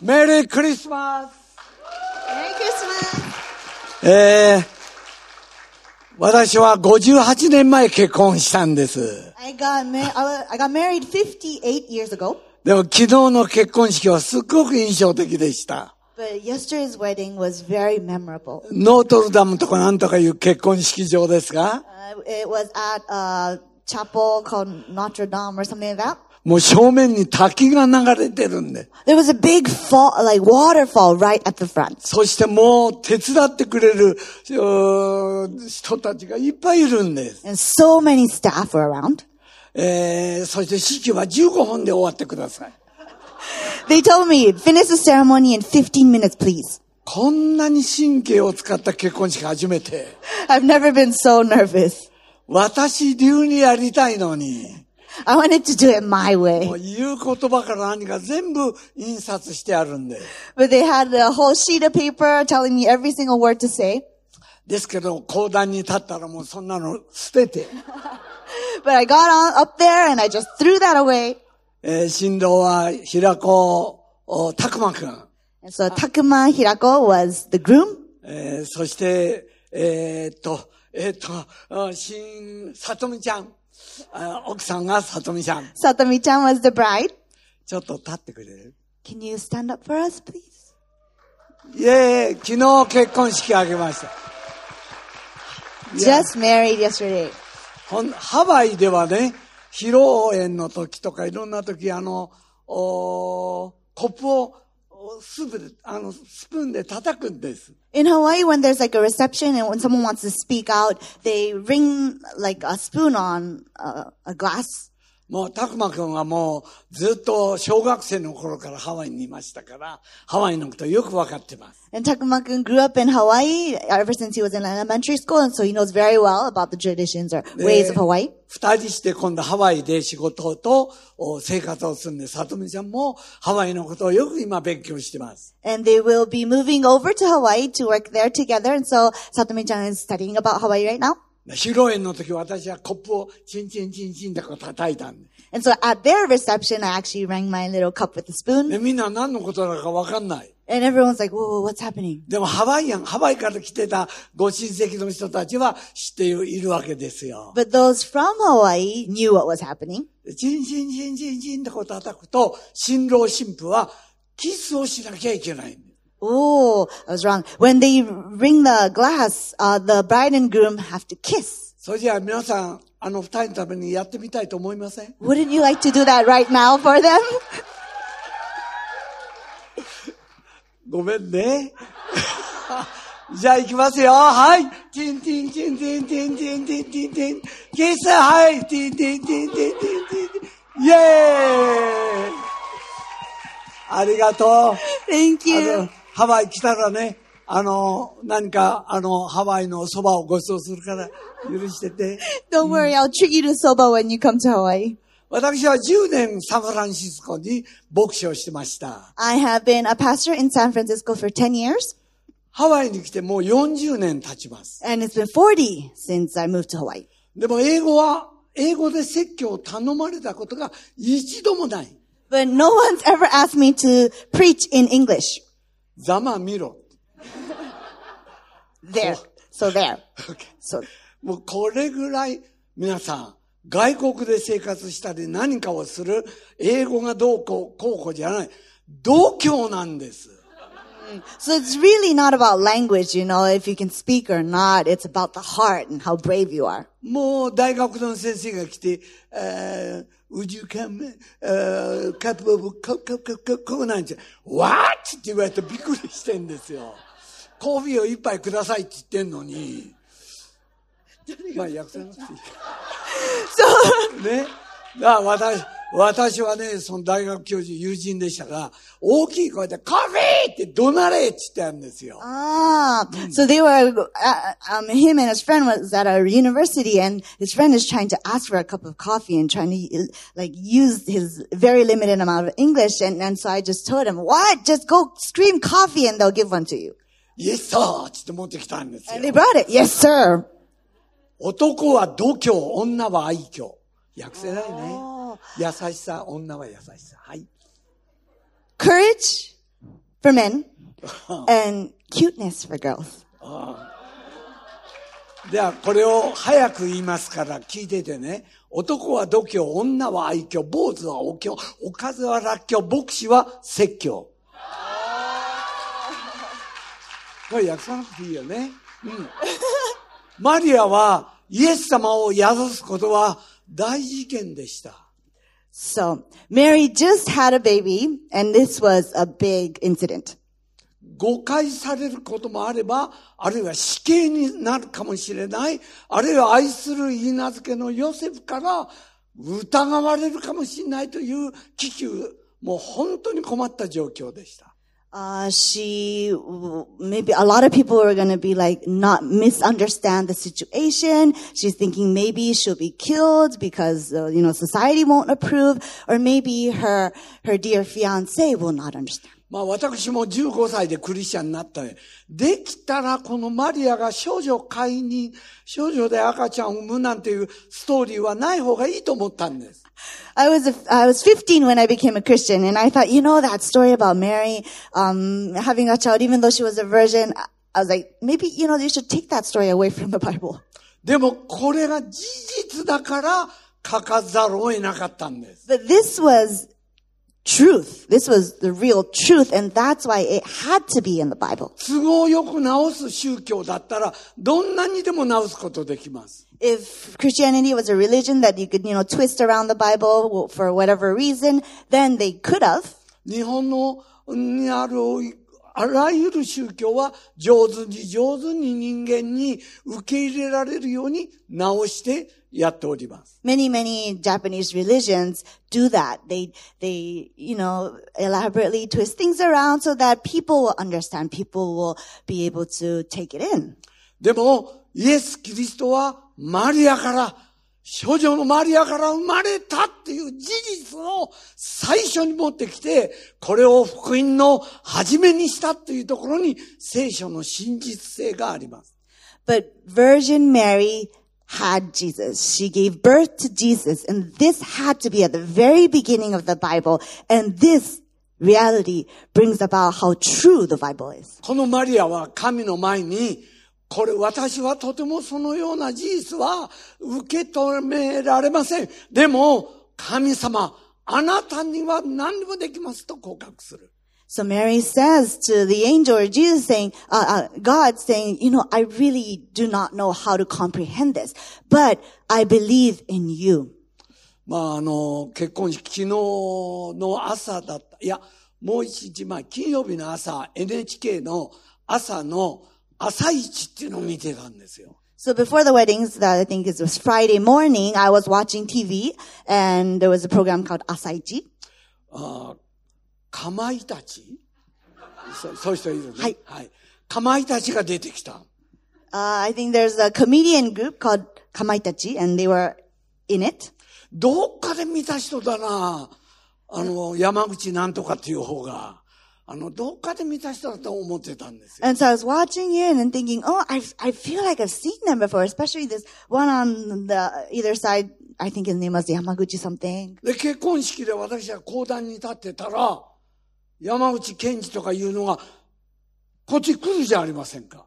メリークリスマス Merry Christmas! えー、私は58年前結婚したんです。I got, I got married 58 years ago, でも昨日の結婚式はすっごく印象的でした。but yesterday's wedding was very memorable. ノートルダムとかなんとかいう結婚式場ですが、Uh, it was at a chapel called Notre Dame or something like that. もう正面に滝が流れてるんで、There was a big fall, like waterfall right at the front. そしてもう手伝ってくれる人たちがいっぱいいるんです。And so many staff were around. えー、そして式は15分で終わってください。They told me, finish the ceremony in 15 minutes, please. こんなに神経を使った結婚式初めて。I've never been so nervous. 私流にやりたいのに、I wanted to do it my もう way. 言う言葉から何か全部印刷してあるんで。But they had a whole sheet of paper telling me every single word to say. ですけど、講談に立ったらもうそんなの捨てて、But I got on up there and I just threw that away. えー、新郎は平子お拓馬くん、so Takuma Hirako was the groom. えー、そして、えーっと、えーっと、あ新、さとみちゃん、あ奥さんがさとみちゃん。さとみちゃんは the bride. ちょっと立ってくれる ?Can you stand up for us, please? イェーイ昨日結婚式あげました。Just married yesterday. ハワイではね、披露宴の時とかいろんな時、あの、コップを In Hawaii, when there's like a reception and when someone wants to speak out, they ring like a spoon on a, a glass もう、たくまくんはもう、ずっと小学生の頃からハワイにいましたから、ハワイのことよくわかってます。And Takuma-kun grew up in Hawaii ever since he was in elementary school, and so he knows very well about the traditions or ways of Hawaii. 二人して今度ハワイで仕事とお生活をするんで、さとみちゃんもハワイのことをよく今勉強してます。And they will be moving over to Hawaii to work there together, and so Satomi-chan is studying about Hawaii right now. 披露宴の時私はコップをチンチンチンチンってこう叩いたんで。And so at their reception, I actually rang my little cup with a spoon, でみんな何のことだかわかんない。and everyone's like, whoa, whoa, what's happening? でもハワイアン、ハワイから来てたご親戚の人たちは知っているわけですよ。But those from Hawaii knew what was happening. チンチンチンチンチンってこう叩くと、新郎新婦はキスをしなきゃいけない。Oh, I was wrong. When they ring the glass, uh, the bride and groom have to kiss. それじゃあ皆さん、あの二人のためにやってみたいと思いません Wouldn't you like to do that right now for them? ごめんね。じゃあ行きますよ。はい。チンチンチンチンチンチンチンチンチン。キスはい。チンチンチンチンチンチンチン。イェーイありがとう。 Thank あ you. の、 ハワイ来たらね、あの、何か、あの、ハワイのそばをご馳走するから、許してて。Don't worry, I'll treat you to soba when you come to Hawaii. 私は10年サンフランシスコに牧師をしてました。I have been a pastor in San Francisco for 10 years, ハワイに来てもう40年経ちます。and it's been 40 since I moved to Hawaii. でも英語は、英語で説教を頼まれたことが一度もない。But no one's ever asked me to preach in English. ざま見ろ。There. So there. So もうこれぐらい皆さん、外国で生活したり何かをする英語がどうこう、こうこうじゃない。度胸なんです。So it's really not about language, you know, if you can speak or not. It's about the heart and how brave you are. もう大学の先生が来て、えー、would you come, uh, cup of, て、what? って言われてびっくりしてんですよ。コーヒーを一杯くださいって言ってんのに。まあ、訳さなくていいか。ね。ら私、私はね、その大学教授友人でしたが、大きい声で、コーヒーって怒鳴れって言ってたんですよ。Ah, so they were, uh, um, him and his friend was at a university and his friend is trying to ask for a cup of coffee and trying to, uh, like, use his very limited amount of English. And, and so I just told him, what? Just go scream coffee and they'll give one to you. イエスサーって持ってきたんです And they よ。brought it. Yes, sir. 男は度胸、女は愛嬌。訳せないね。優しさ、女は優しさ。はい。Courage, for men and cuteness for girls. では、これを早く言いますから聞いててね。男は度胸、女は愛嬌、坊主はお経、おかずはらっきょう、牧師は説教。これ訳さなくていいよね。うん。マリアはイエス様を宿すことは大事件でした。So Mary just had a baby and this was a big incident. 誤解されることもあれば、あるいは死刑になるかもしれない、あるいは愛する言い名付けのヨセフから疑われるかもしれないという危機、もう本当に困った状況でした。Uh, she, maybe a lot of people were going to be like, not misunderstand the situation. She's thinking maybe she'll be killed because, uh, you know, society won't approve, or maybe her, her dear fiance will not understand. まあ私も15歳でクリスチャンになったね。できたらこのマリアが少女飼いに、少女で赤ちゃんを産むなんていうストーリーはない方がいいと思ったんです。I was, a, I was 15 when I became a Christian and I thought, you know, that story about Mary, um, having a child, even though she was a virgin, I- I was like, maybe, you know, you should take that story away from the Bible. でもこれが事実だから書かざるを得なかったんです。 But this was truth. This was the real truth, and that's why it had to be in the Bible. 都合よく直す宗教だったら、どんなにでも直すことできます。 If Christianity was a religion that you could, you know, twist around the Bible for whatever reason, then they could have. 日本のにあるあらゆる宗教は上手に上手に人間に受け入れられるように直してやっております。 Many, many Japanese religions do that. They, they, you know, elaborately twist things around so that people will understand. People will be able to take it in. でも、イエス・キリストは マリアから、少女のマリアから生まれたっていう事実を最初に持ってきて、これを福音の始めにしたっていうところに聖書の真実性があります。But Virgin Mary had Jesus. She gave birth to Jesus. And this had to be at the very beginning of the Bible. And this reality brings about how true the Bible is. このマリアは神の前に、これ私はとてもそのような事実は受け止められません。でも、神様、あなたには何でもできますと告白する。So Mary says to the angel or Jesus saying, uh, uh, God saying, you know, I really do not know how to comprehend this, but I believe in you. まあ、あの、結婚式、昨日の朝だった。いや、もう一日前、金曜日の朝、NHK の朝の朝一っていうのを見てたんですよ。So before the weddings, that I think it was Friday morning, I was watching TV and there was a program called Asaichi. あかまいたちそそういう人いるね。はいはい。かまいたちが出てきた。Uh, I think there's a comedian group called Kamaitachi and they were in it. どっかで見た人だな。あの、山口なんとかっていう方が。あの、どっかで見た人だと思ってたんですよ。And so I was watching it and thinking, oh, I, I feel like I've seen them before, especially this one on the either side. I think his name was Yamaguchi something. で、結婚式で私は講談に立ってたら、山口健二とかいうのが、こっち来るじゃありませんか。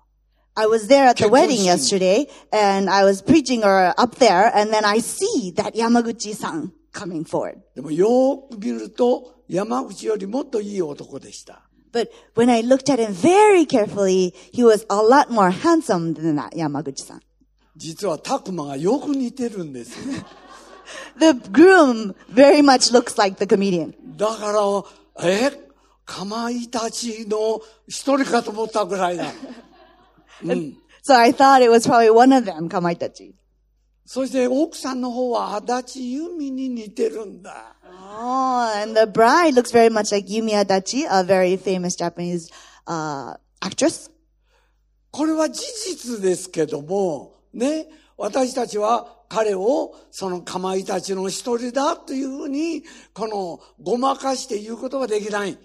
I was there at the wedding yesterday and I was preaching or up there and then I see that Yamaguchi-san coming forward. でもよーく見ると、山口よりもっといい男でした。But when I looked at him very carefully, he was a lot more handsome than that Yamaguchi-san. 実はタクマがよく似てるんですよ。The groom very much looks like the comedian. だから、えかまいたちの一人かと思ったぐらいだ。うん。So I thought it was probably one of them, Kamaitachi. そして奥さんの方は足立由美に似てるんだ。and the bride looks very much like Yumi Adachi, a very famous Japanese uh, actress. これは事実ですけども、ね、私たちは彼をそのかまいたちの一人だというふうに、この、ごまかして言うことができない。違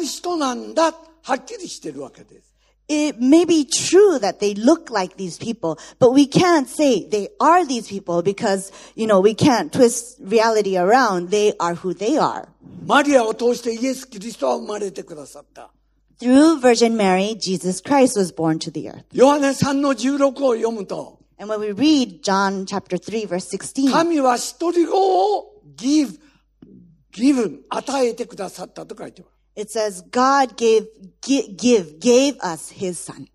う人なんだ、はっきりしてるわけです。it may be true that they look like these people, but we can't say they are these people because, you know, we can't twist reality around. They are who they are. マリアを通してイエス・キリストは生まれてくださった。 Through Virgin Mary, Jesus Christ was born to the earth. ヨハネ3の16を読むと、 And when we read John chapter 3 verse 16, 神は一人子を give, give, 与えてくださったと書いてます。 it says God gave, gi- give, gave us his son.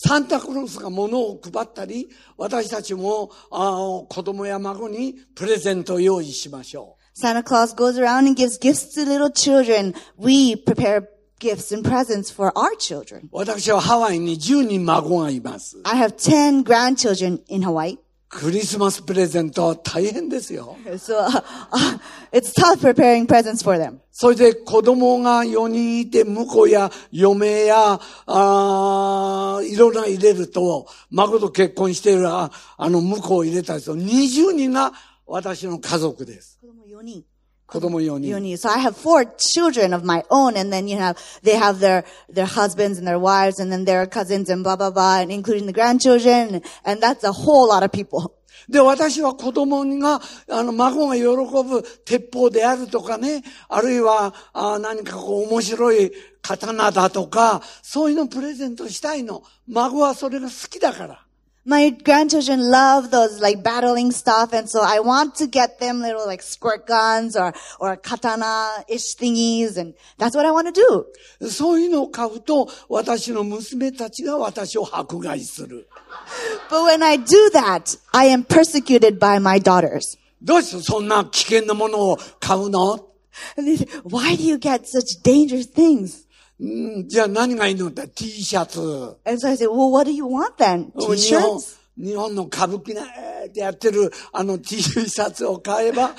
サンタクロースが物を配ったり、私たちもあー子供や孫にプレゼントを用意しましょ Santa Claus goes around and gives gifts to little children. We prepare gifts and presents for our children. う。私はハワイに10人孫がいます。 I have 10 grandchildren in Hawaii. クリスマスプレゼントは大変ですよ。So uh, uh, it's tough preparing presents for them. それで子供が4人いて、婿や嫁や、あーいろんな入れると、孫と結婚しているああの婿を入れたりと、20人が私の家族です。子供4人。Yoni. So I have four children of my own and then you have, they have their, their husbands and their wives and then their cousins and blah, blah, blah, and including the grandchildren. And that's a whole lot of people. で、私は子供が、あの、孫が喜ぶ鉄砲であるとかね、あるいは、あ何かこう面白い刀だとか、そういうのプレゼントしたいの。孫はそれが好きだから。My grandchildren love those like battling stuff and so I want to get them little like squirt guns or, or katana-ish thingies and that's what I want to do. そういうのを買うと、私の娘たちが私を迫害する。 But when I do that, I am persecuted by my daughters. どうしてそんな危険なものを買うの And they say, why do you get such dangerous things? うんじゃあ何がいいのって T シャツ。 And so I say, well, what do you want then? 日本 T-shirts? 日本の歌舞伎なえーってやってるあの T シャツを買えば、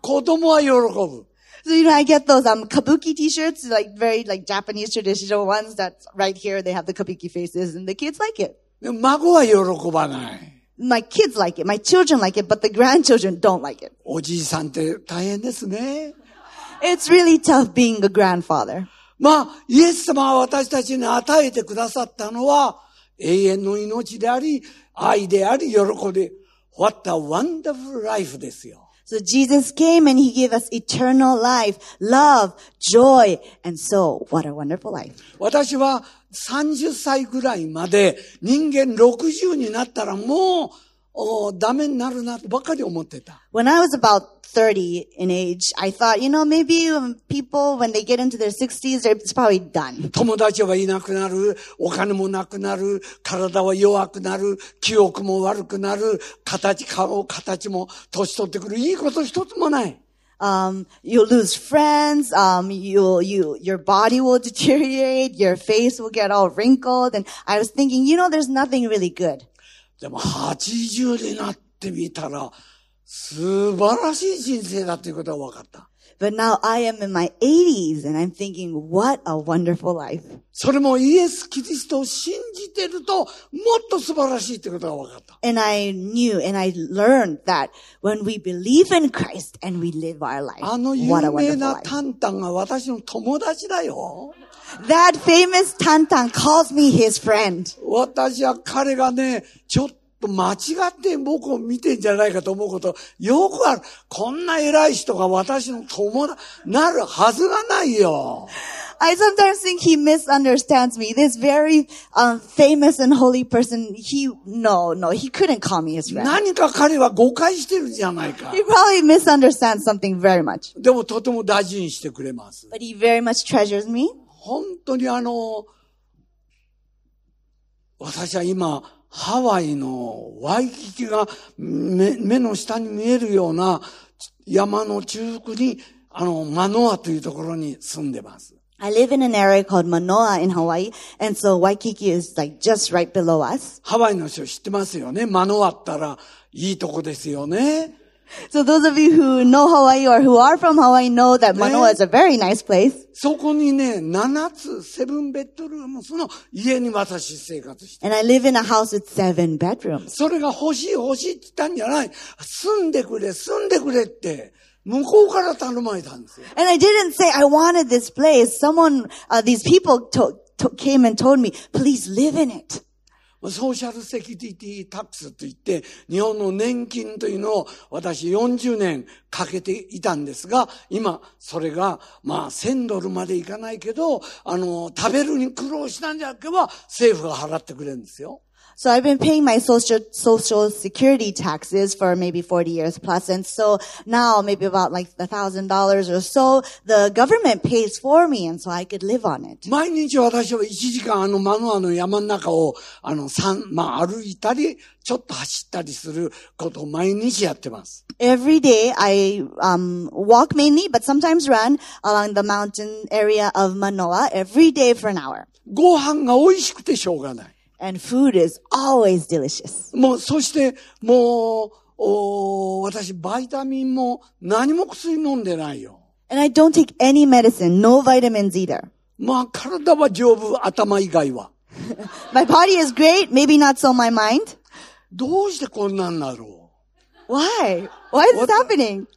子供は喜ぶ。 So, you know, I get those, um, kabuki t-shirts, like very, like Japanese traditional ones that's right here. They have the kabuki faces and the kids like it. でも孫は喜ばない。 My kids like it. My children like it, but the grandchildren don't like it. おじいさんって大変ですね。 It's really tough being a grandfather. まあ、イエス様は私たちに与えてくださったのは、永遠の命であり、愛であり、喜び。What a wonderful life ですよ。So Jesus came and he gave us eternal life, love, joy, and so what a wonderful life. 私は30歳ぐらいまで人間60になったらもうおダメになるなとばかり思ってた。When I was about 30 in age, I thought, you know, maybe um, people, when they get into their 60s, they're, it's probably done. 友達はいなくなる、お金もなくなる、体は弱くなる、記憶も悪くなる、形、顔、形も年取ってくる。いいこと一つもない。Um, you'll lose friends. Um, you'll, you, your body will deteriorate. Your face will get all wrinkled. And I was thinking, you know, there's nothing really good. でも80になってみたら、素晴らしい人生だということが分かった。But now I am in my 80s and I'm thinking, what a wonderful life. それもイエス・キリストを信じてると、もっと素晴らしいということが分かった。And I knew and I learned that when we believe in Christ and we live our life, あの有名な.タンタンが私の友達だよ。That famous Tantan calls me his friend. 私は彼がね、ちょっと間違って僕を見てんじゃないかと思うこと、よくある。こんな偉い人が私の友達、なるはずがないよ。I sometimes think he misunderstands me. This very um, famous and holy person, he, no, no, he couldn't call me his friend. 何か彼は誤解してるんじゃないか He。probably misunderstands something very much. でもとても大事にしてくれます。But he very much treasures me. 本当にあの、私は今、ハワイのワイキキが目目の下に見えるような山の中腹に、あの、マノアというところに住んでます。I live in an area called Manoa in Hawaii, and so Waikiki is like just right below us. ハワイの人知ってますよね。マノアったらいいとこですよね。So those of you who know Hawaii or who are from Hawaii know that Manoa is a very nice place. そこにね、7つ、セブンベッドルームスの家に私生活して。 And I live in a house with seven bedrooms. それが欲しい欲しいって言ったんじゃない。住んでくれ、住んでくれって、向こうから頼まれたんですよ。 And I didn't say I wanted this place. Someone, uh, these people to- to- came and told me, please live in it. ソーシャルセキュリティタックスといって、日本の年金というのを私40年かけていたんですが、今、それが、まあ、1000ドルまでいかないけど、あの、食べるに苦労したんじゃなければ、政府が払ってくれるんですよ。So I've been paying my social, social security taxes for maybe 40 years plus. And so now maybe about like a thousand dollars or so, the government pays for me. And so I could live on it. 毎日私は1時間あのマノアの山の中を、あの、三、まあ、歩いたり、ちょっと走ったりすることを毎日やってます。 Every day I, um, walk mainly, but sometimes run along the mountain area of Manoa every day for an hour. ご飯が美味しくてしょうがない。 And food is always delicious. もう、そして、もう、お私、バイタミンも何も薬飲んでないよ。And I don't take any medicine, no vitamins either. まあ、体は丈夫、頭以外は。My body is great, maybe not so my mind. どうしてこんなんなろ Why? Why is this happening?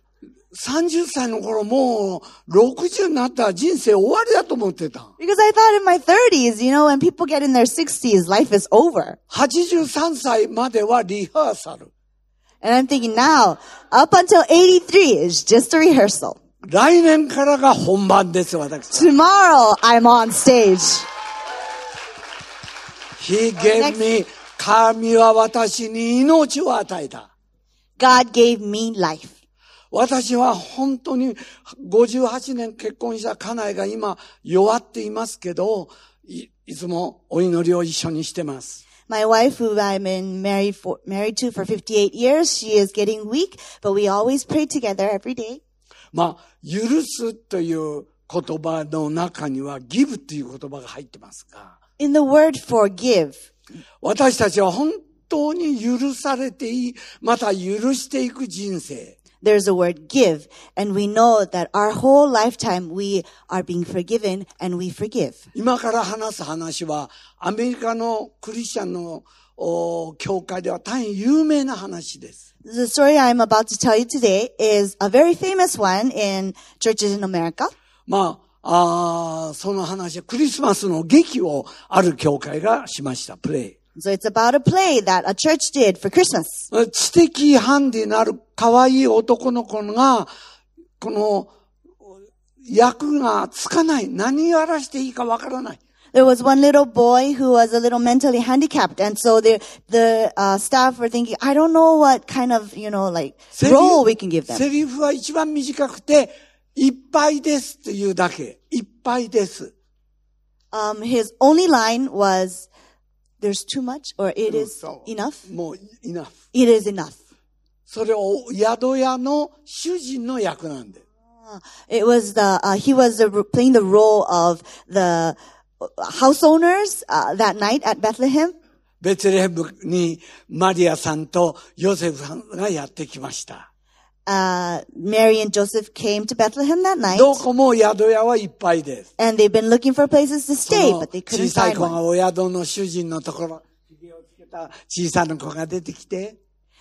う ?30 歳の頃もう、60になったら人生終わりだと思ってた。 Because I thought in my 30s, you know, when people get in their 60s, life is over. 83歳まではリハーサル。 And I'm thinking now, up until 83 is just a rehearsal. 来年からが本番です、私。 Tomorrow, I'm on stage. He gave me, 神は私に命を与えた。 God gave me life. 私は本当に58年結婚した家内が今弱っていますけど、いいつもお祈りを一緒にしてます。My wife, who I've been married for, married to for 58 years, she is getting weak, but we always pray together every day. まあ、許すという言葉の中には give という言葉が入ってますが、In the word forgive, 私たちは本当に許されていい、また許していく人生。there's a word give, and we know that our whole lifetime we are being forgiven and we forgive. 今から話す話は、アメリカのクリスチャンのお教会では大変有名な話です。 The story I'm about to tell you today is a very famous one in churches in America. まあ、あーその話はクリスマスの劇をある教会がしました、プレイ。 So it's about a play that a church did for Christmas. 知的ハンディのある可愛い男の子が、この役がつかない。何やらしていいかわからない。 There was one little boy who was a little mentally handicapped, and so the the uh, staff were thinking, I don't know what kind of you know like セリ role we can give them. セリフは一番短くて、いっぱいですっていうだけ。いっぱいです。 Um, his only line was, "There's too much, or it is enough. もう、いな。It is enough." それを宿屋の主人の役なんで。It was the uh, he was the, playing the role of the house owners uh, that night at Bethlehem. ベツレヘムにマリアさんとヨセフさんがやってきました。Uh, Mary and Joseph came to Bethlehem that night, どこも宿屋はいっぱいです。 and they've been looking for places to そ stay, の but they 小 couldn't さい find 子が one. お宿の主人のところ、髭をつけた小さな子が出てきて、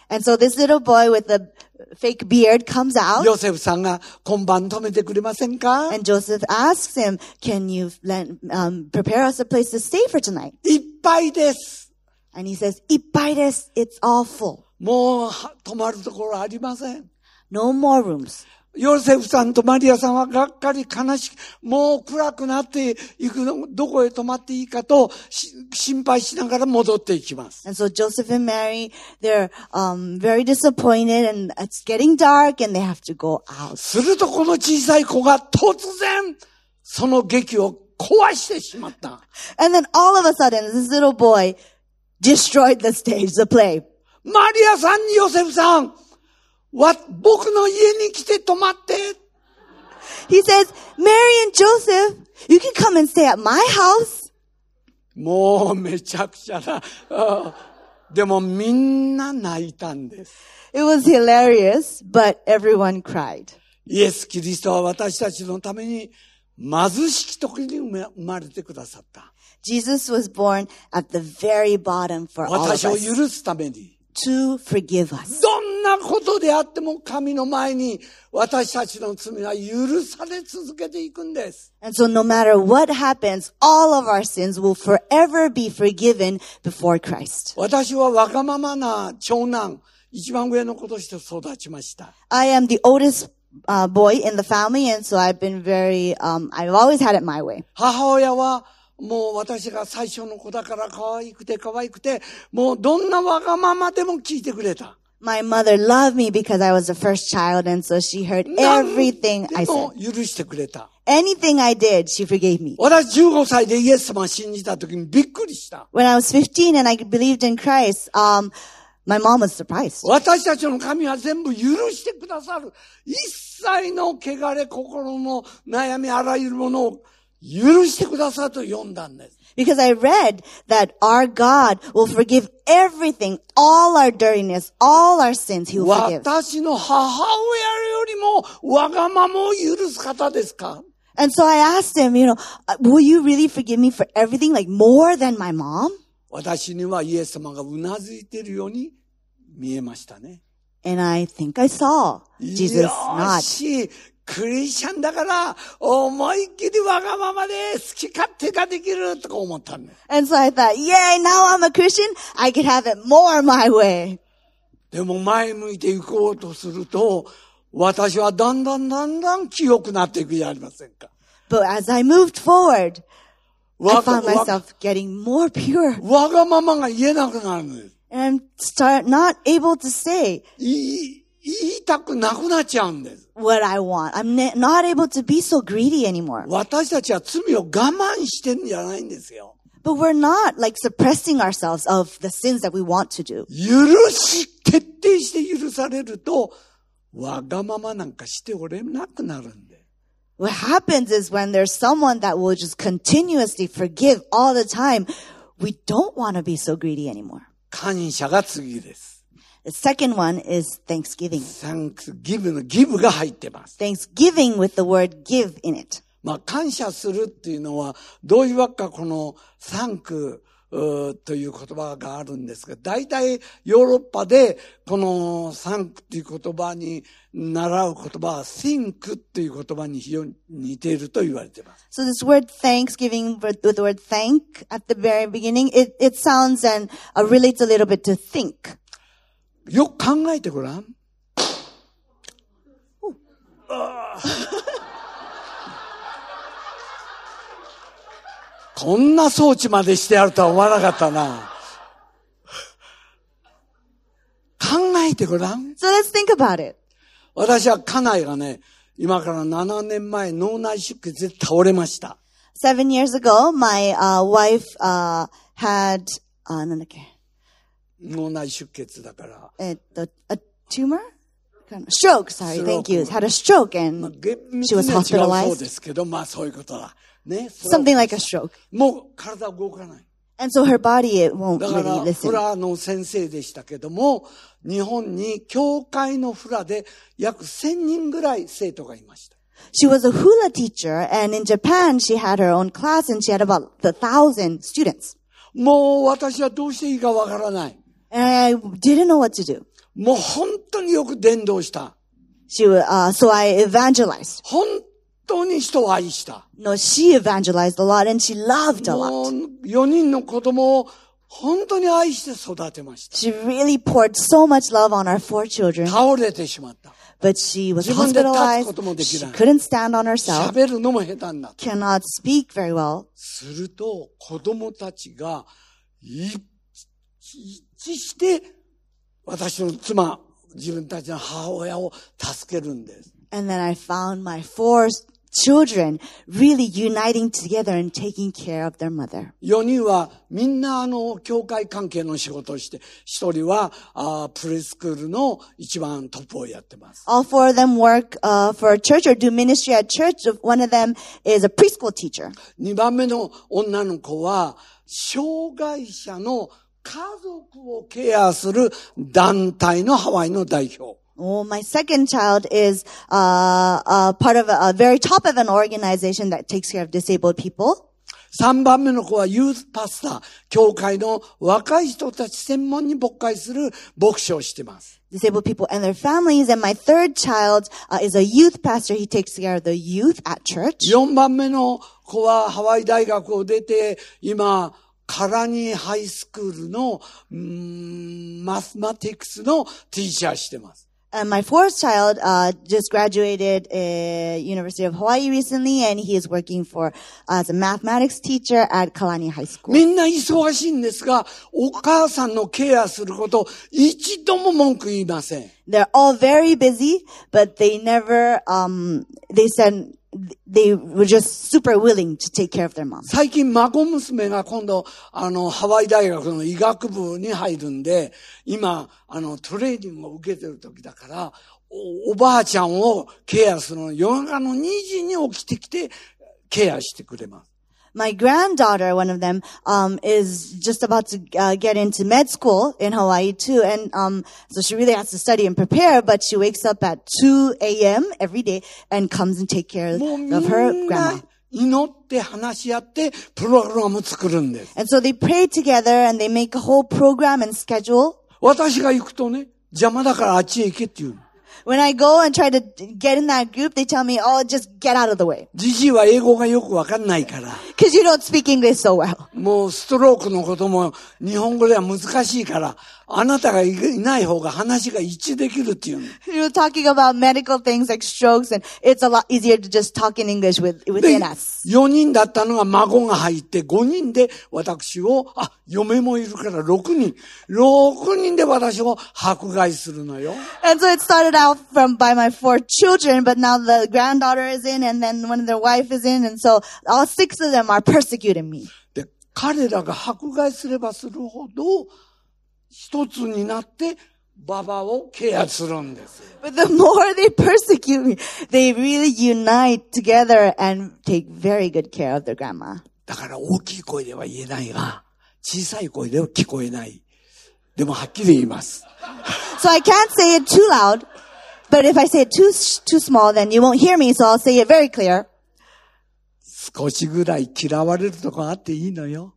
And so this little boy with the fake beard comes out, ヨセフさんが今晩止めてくれませんか and Joseph asks him, "Can you lend, um, prepare us a place to stay for tonight?" いっぱいです。 And he says, "Ipaides, it's all full. もうは泊まるところありません。 No more rooms." ヨセフさんとマリアさんはがっかり悲しく、もう暗くなっていくの、どこへ泊まっていいかとし心配しながら戻っていきます。And so Joseph and Mary, they're um, very disappointed, and it's getting dark, and they have to go out. するとこの小さい子が突然、その劇を壊してしまった。And then all of a sudden, this little boy destroyed the stage, the play. マリアさんにヨセフさん、わ、僕の家に来て泊まって。He says, Mary and Joseph, you can come and stay at my house. もうめちゃくちゃな。あでもみんな泣いたんです。It was hilarious, but everyone cried. イエス・キリストは私たちのために貧しき時に生まれてくださった。Jesus was born at the very bottom for all of 私を us 許すために。to forgive us. どん なことであっても神の前に私たちの罪は許され続けていくんです。 And so no matter what happens, all of our sins will forever be forgiven before Christ. 私はわがままな長男、一番上の子として育ちました。 I am the oldest uh, boy in the family, and so I've been very, um, I've always had it my way. 母親は もう私が最初の子だから可愛くて可愛くて、もうどんなわがままでも聞いてくれた。My mother loved me because I was the first child, and so she heard everything 何 I said. 許してくれた。Anything I did, she forgave me. 私15歳でイエス様を信じた時にびっくりした。When I was 15 and I believed in Christ, um, my mom was surprised. 私たちの神は全部許してくださる。一切の汚れ、心の悩み、あらゆるものを許してくださると読んだんです。 Because I read that our God will forgive everything, all our dirtiness, all our sins, He will forgive. 私の母親よりもわがままを許す方ですか And so I asked him, you know, "Uh, will you really forgive me for everything, like more than my mom? 私にはイエス様がうなずいているように見えましたね。 And I think I saw Jesus よ nod. し、 クリスチャンだから思いっきりわがままで好き勝手ができるとか思ったんです。And so I thought, yay, now I'm a Christian. I can have it more my way. でも前向いていこうとすると、私はだんだんだんだん清くなっていくじゃありませんか。But as I moved forward, I found わ myself getting more pure わがままが言えなくなるんです。and start not able to say 言い言いたくなくなっちゃうんです。what I want. I'm not able to be so greedy anymore. 私たちは罪を我慢してるんじゃないんですよ。But we're not like suppressing ourselves of the sins that we want to do. 許し、徹底して許されると、わがままなんかしておれなくなるんで。What happens is when there's someone that will just continuously forgive all the time, we don't want to be so greedy anymore. 感謝が次です。The second one is thanksgiving. サンクスギブのギブが入ってます。 Thanksgiving with the word give in it. まあ、感謝するっていうのは、どういうわけかこのサンクうーという言葉があるんですが、大体ヨーロッパでこのサンクっていう言葉に習う言葉は think っていう言葉に非常に似ていると言われています。 So this word thanksgiving with with the word thank at the very beginning, it, it sounds and uh, relates a little bit to think. よく考えてごらん。こんな装置までしてやるとは思わなかったな。考えてごらん。So let's think about it. 私は家内がね、今から7年前脳内出血で倒れました。Seven years ago, my uh, wife uh, had uh, なんだっけ？脳内出血だから。えっと a tumor? Stroke, sorry, thank you. Had a stroke まあ and she was には違うそう hospitalized. ですけど、まあそういうことだ。ね。Something like a stroke. もう体動かない。And so her body, it won't だか really ら、フ.ラの先生でしたけども、日本に教会のフラで約1000人ぐらい生徒がいました。She was a hula teacher and in Japan she had her own class and she had about a thousand students. もう私はどうしていいかわからない。And I didn't know what to do. もう本当によく伝道した。 She, wa- uh, so I evangelized. 本当に人を愛した。 No, she evangelized a lot and she loved a も lot. う4人の子供を本当に愛して育てました。 She really poured so much love on our four children, 倒れてしまった。 but she was 自分で立つ hospitalized. こともできない She couldn't stand on herself, 喋るのも下手になった。 cannot speak very well. すると子供たちが一 致して私の妻、自分たちの母親を助けるんです。And then I found my four children really uniting together and taking care of their mother. 4人はみんなあの、教会関係の仕事をして、1人はあープレスクールの一番トップをやってます。All four of them work uh, for a church or do ministry at church. One of them is a preschool teacher. 2番目の女の子は、障害者の家族をケアする団体のハワイの代表。Oh, my second child is uh, uh, part of a, a very top of an organization that takes care of disabled people. 3番目の子はユースパスター。教会の若い人たち専門に牧会する牧師をしています。disabled people and their families. And my third child uh, is a youth pastor. He takes care of the youth at church. 4番目の子はハワイ大学を出て、今、カラニーハイスクールの、うーんマスマティクスのティーチャーしてます。And my fourth child uh, just graduated uh, University of Hawaii recently, and he is working for as a mathematics teacher at Kalani High School. みんな忙しいんですが、お母さんのケアすること、一度も文句言いません。They're all very busy, but they never. Um, they said they were just super willing to take care of their mom. 最近、孫娘が今度、あの、ハワイ大学の医学部に入るんで、今、あの、トレーニングを受けてる時だから、おおばあちゃんをケアするの、夜中の2時に起きてきて、ケアしてくれます。My granddaughter, one of them, um, is just about to uh, get into med school in Hawaii too, and um, so she really has to study and prepare. But she wakes up at 2 a.m. every day and comes and take care もうみ of her ん grandma. な祈って話し合って、プログラム作るんです。 And so they pray together and they make a whole program and schedule. 私が行くとね、邪魔だからあっちへ行けって言うの。 When I go and try to get in that group, they tell me, "Oh, just get out of the way," じじいは英語がよくわかんないから。because you don't speak English so well. もうストロークのことも日本語では難しいから、あなたがいない方が話が一致できるっていうの。You know, talking about medical things like strokes, and it's a lot easier to just talk in English with で within us. 4人だったのが孫が入って5人で私を、あ、嫁もいるから6人。6人で私を迫害するのよ。And so it started out from by my four children, but now the granddaughter is in, and then of their wife is in, and so all six of them are persecuting me. で、彼らが迫害すればするほど、一つになって、ババをケアするんです。But the more they persecute me, they really unite together and take very good care of their grandma. だから大きい声では言えないが、小さい声では聞こえない。でもはっきり言います。So I can't say it too loud, but if I say it too too small, then you won't hear me. So I'll say it very clear. 少しぐらい嫌われるとこあっていいのよ。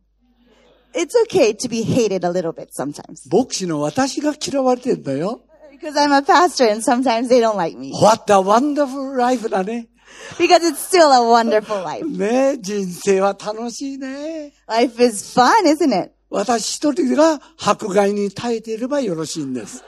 It's okay to be hated a little bit sometimes 牧師の私が嫌われてんだよ。 because I'm a pastor, and sometimes they don't like me What a wonderful life だね。 because it's still a wonderful life. ねえ人生は楽しいね。 Life is fun, isn't it? 私一人が迫害に耐えていればよろしいんです。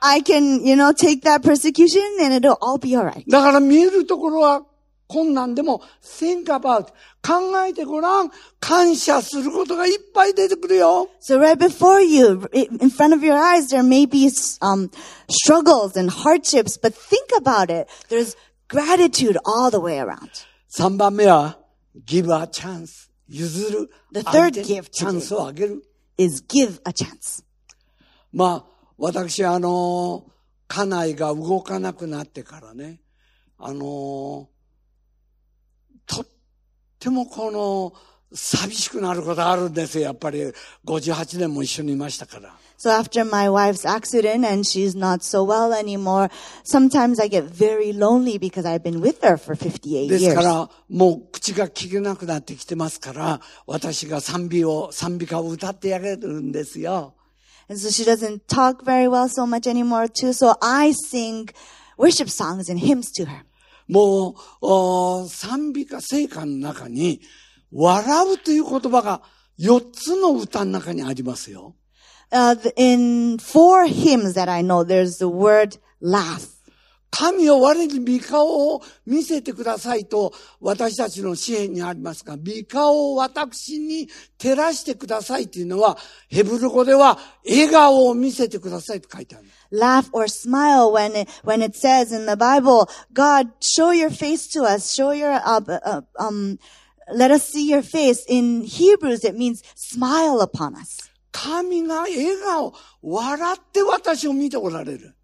I can, you know, take that persecution and it'll all be alright. だから見えるところは 困難でも think about 考えてごらん。感謝することがいっぱい出てくるよ。So right before you, in front of your eyes, there may be um, struggles and hardships, but think about it. There's gratitude all the way around. 3番目は give a chance 譲る。The third gift チャンスをあげる。Is give a chance. まあ、私あの、家内が動かなくなってからね、あの、てもこの、寂しくなることあるんですよ。やっぱり58年も一緒にいましたから。So after my wife's accident and she's not so well anymore, sometimes I get very lonely because I've been with her for 58ですか years. ら、もう口が聞けなくなってきてますから、私が賛美を、賛美歌を歌ってあげるんですよ。And so she doesn't talk very well so much anymore too. So I sing worship songs and hymns to her. もう、賛美歌聖歌の中に、笑うという言葉が4つの歌の中にありますよ。Uh, in four hymns that I know, there's the word laugh. 神を我に御顔を見せてくださいと私たちの詩篇にありますが、御顔を私に照らしてくださいというのは、ヘブル語では笑顔を見せてくださいと書いてある。Laugh or smile when it, when it says in the Bible, God, show your face to us, show your, uh, uh, um, let us see your face. In Hebrews, it means smile upon us. 神が笑顔、笑って私を見ておられる。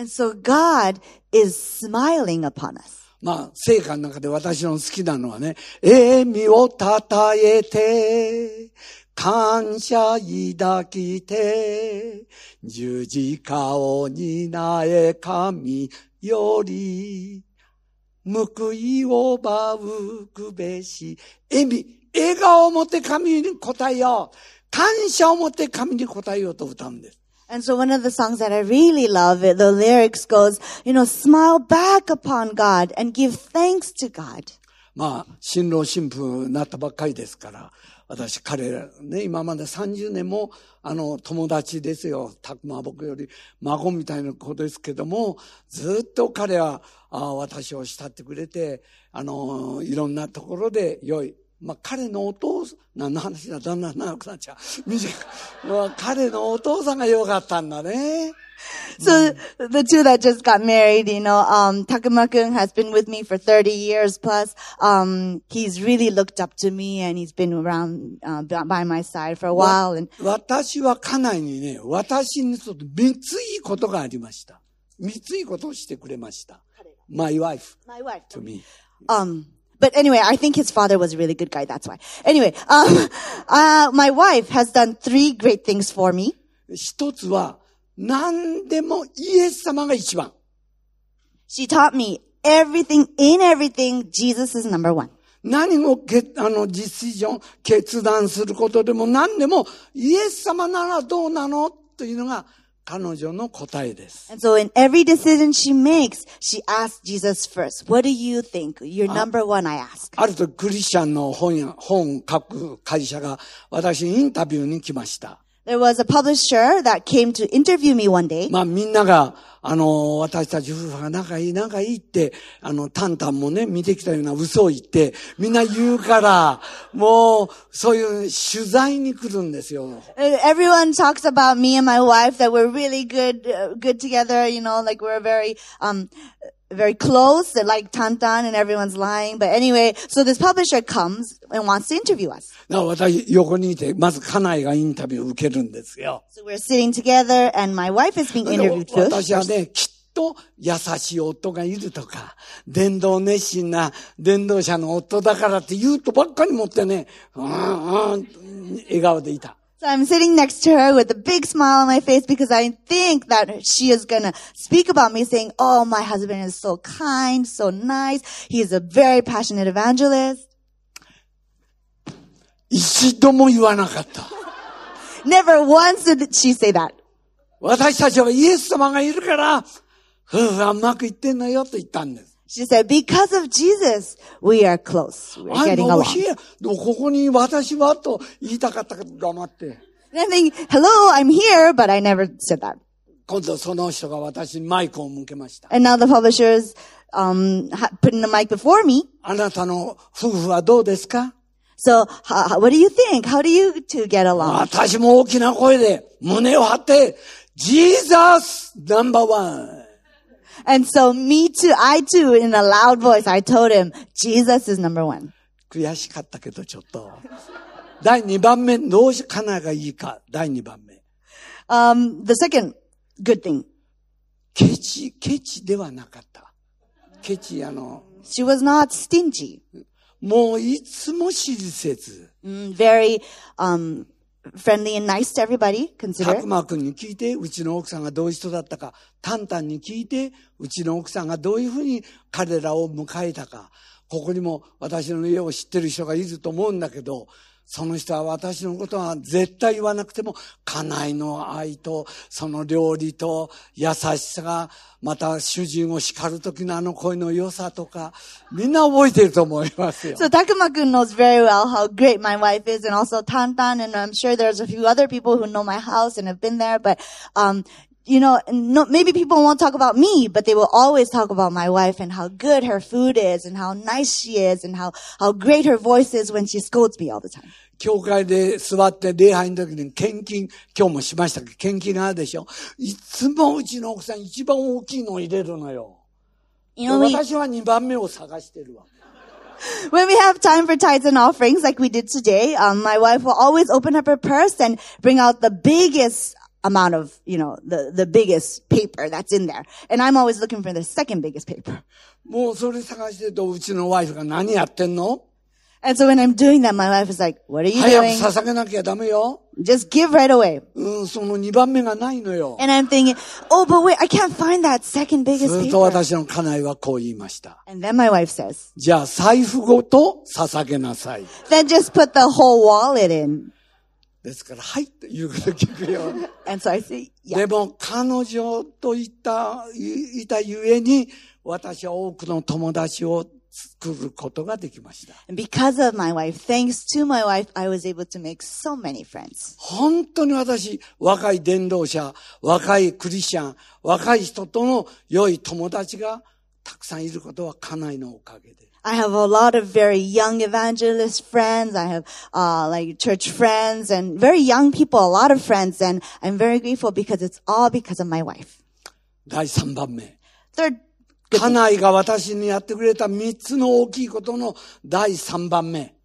And so God is smiling upon us. まあ、聖歌の中で私の好きなのはね、笑みをたたえて、感謝抱きて、十字架を担え神より。報いをばうくべし、笑み、笑顔を持って神に答えよう。感謝を持って神に答えようと歌うんです。And so one of the songs that I really love, the lyrics goes, you know, smile back upon God and give thanks to God. まあ、新郎新婦になったばっかりですから、私、彼ら、ね、今まで30年も、あの、友達ですよ。たくま僕より孫みたいな子ですけども、ずっと彼は、あ私を慕ってくれて、あの、いろんなところで良い。まあ、彼のお父さん、何の話だ、だんだん長くなっちゃう。短い。まあ、彼のお父さんが良かったんだね。So the two that just got married, you know, um, Takuma-kun has been with me for 30 years plus. Um, he's really looked up to me and he's been around, uh, by my side for a while. And 私は家内にね、私にとって三ついいことがありました。三ついいことをしてくれました。My wife my wife. to me. Um, but anyway, I think his father was a really good guy. That's why. Anyway, um, uh, my wife has done three great things for me. 一つは、何でもイエス様が一番。 She taught me everything, in everything, Jesus is number one. 何もけ、あの、実ジョン、決断することでも何でも、イエス様ならどうなのというのが 彼女の答えです。And so in every decision she makes, she asks Jesus first. What do you think? You're number one, I ask. あるとクリスチャンの本や、本書く会社が私にインタビューに来ました。There was a publisher that came to interview me one day. まあみんなが、あの、私たち夫婦が仲いい仲いいって、あの、タンタンもね、見てきたような嘘を言って、みんな言うから、もう、そういう取材に来るんですよ。 Uh, Everyone talks about me and my wife that we're really good, uh, good together. You know, like we're very, um, very close, They're like Tantan and everyone's lying. But anyway, so this publisher comes and wants to interview us. だから私、横にいて、まず家内がインタビューを受けるんですよ。So we're sitting together and my wife is being で interviewed too. 私はね、きっと優しい夫がいるとか、伝道熱心な伝道者の夫だからって言うとばっかり持ってね、うんうん、笑顔でいた。So I'm sitting next to her with a big smile on my face because I think that she is gonna speak about me saying, oh, my husband is so kind, so nice. He is a very passionate evangelist. 一度も言わなかった。 Never once did she say that. 私たちはイエス様がいるから、夫婦はうまくいってんのよと言ったんです。 She said, because of Jesus, we are close. We're あ、 getting もう along. here でもここに私はと言いたかったけど黙って。 And I think, hello, I'm here, but I never said that. 今度その人が私にマイクを向けました。 And now the publishers, um, ha- putting the mic before me. あなたの夫婦はどうですか So, h- what do you think? How do you two get along? 私も大きな声で胸を張って、Jesus number one! And so me too, I too, in a loud voice, I told him, Jesus is number one. 悔しかったけどちょっと。第2番目、どうし、かながいいか。第2番目。 Um, the second good thing, ケチ、ケチではなかった。ケチ、あの、 she was not stingy, もういつも親切。 mm, very, um, friendly and nice to everybody, た considerate. くまくんに聞いて、うちの奥さんがどういう人だったか、タンタンに聞いて、うちの奥さんがどういうふうに彼らを迎えたか、ここにも私の家を知ってる人がいると思うんだけど、その人は私のことは絶対言わなくても、家内の愛と、その料理と、優しさが、また主人を叱る時のあの声の良さとか、みんな覚えてると思いますよ。So Takuma-kun knows very well how great my wife is and also Tantan and I'm sure there's a few other people who know my house and have been there, but, um, you know, no, maybe people won't talk about me, but they will always talk about my wife and how good her food is and how nice she is and how, how great her voice is when she scolds me all the time. 教会で座って礼拝の時に献金、今日もしましたけど、献金があるでしょ。いつもうちの奥さん一番大きいのを入れるのよ。 You know, we, 私は2番目を探してるわ。 when we have time for tithes and offerings like we did today, um, my wife will always open up her purse and bring out the biggest amount of, you know, the, the biggest paper that's in there. And I'm always looking for the second biggest paper. もうそれ探してると、うちのワイフが何やってんの And so when I'm doing that, my wife is like, what are you 早く doing? 捧げなきゃダメよ。 Just give right away. うん、その2番目がないのよ。 And I'm thinking, oh, but wait, I can't find that second ず biggest っと paper. 私の家内はこう言いました。 And then my wife says, じゃあ財布ごと捧げなさい。 then just put the whole wallet in. ですから、はいって言うこと聞くよ。So say, yeah. でも彼女といった、いいたゆえに、私は多くの友達を作ることができました。Because of my wife, thanks to my wife, I was able to make so many friends. 本当に私、若い伝道者、若いクリスチャン、若い人との良い友達がたくさんいることは家内のおかげで。I have a lot of very young evangelist friends. I have, uh, like church friends and very young people, a lot of friends. And I'm very grateful because it's all because of my wife. 第3番目。 Third, 家内が私にやってくれた3つの大きいことの第3番目。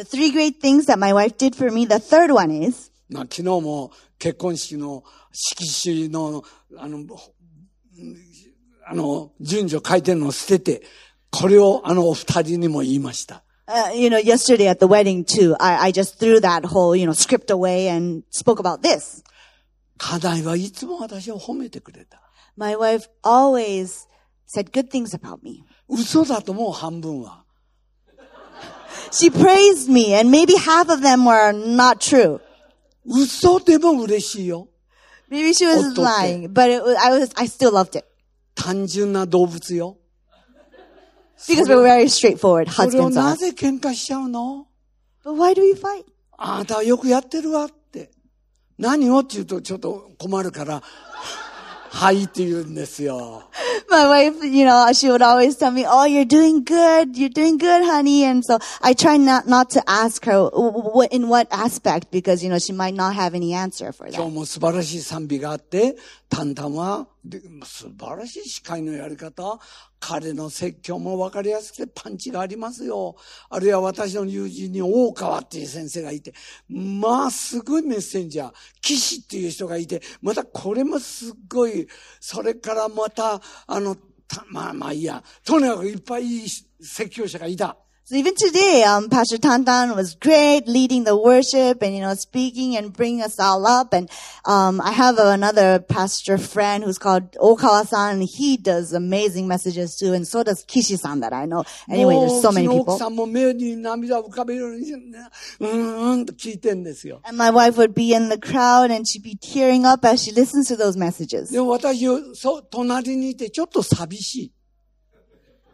the three great things that my wife did for me. The third one is, まあ、昨日も結婚式の式紙の、あの、あの、順序書いてるのを捨てて、 これをあのお二人にも言いました。uh, you know, yesterday at the wedding too, I, I just threw that whole, you know, script away and spoke about this. 家内はいつも私を褒めてくれた。My wife always said good things about me. 嘘だともう半分は。She praised me and maybe half of them were not true. 嘘でも嬉しいよ。Maybe she was lying, but it I was, I still loved it. 単純な動物よ。Because we're very straightforward それを husbands. な are. ぜ喧嘩しちゃうの But why do we fight? あなたはよくやってるわって。何をって言うとちょっと困るから、はいって言うんですよ。 My wife, you know, she would always tell me, "Oh, you're doing good. You're doing good, honey." And so I try not not to ask her what in what aspect because you know she might not have any answer for 今 that. 日も素晴らしい賛美があって、タンタンは で素晴らしい司会のやり方、彼の説教も分かりやすくてパンチがありますよ。あるいは私の友人に大川っていう先生がいて、まあすごいメッセンジャー、騎士っていう人がいて、またこれもすっごい、それからまた、あの、たまあまあいいや、とにかくいっぱいいい説教者がいた。So even today, um, Pastor Tantan was great leading the worship and, you know, speaking and bringing us all up. And, um, I have another pastor friend who's called Okawa-san. He does amazing messages too. And so does Kishi-san that I know. Anyway, there's so many people. And my wife would be in the crowd and she'd be tearing up as she listens to those messages.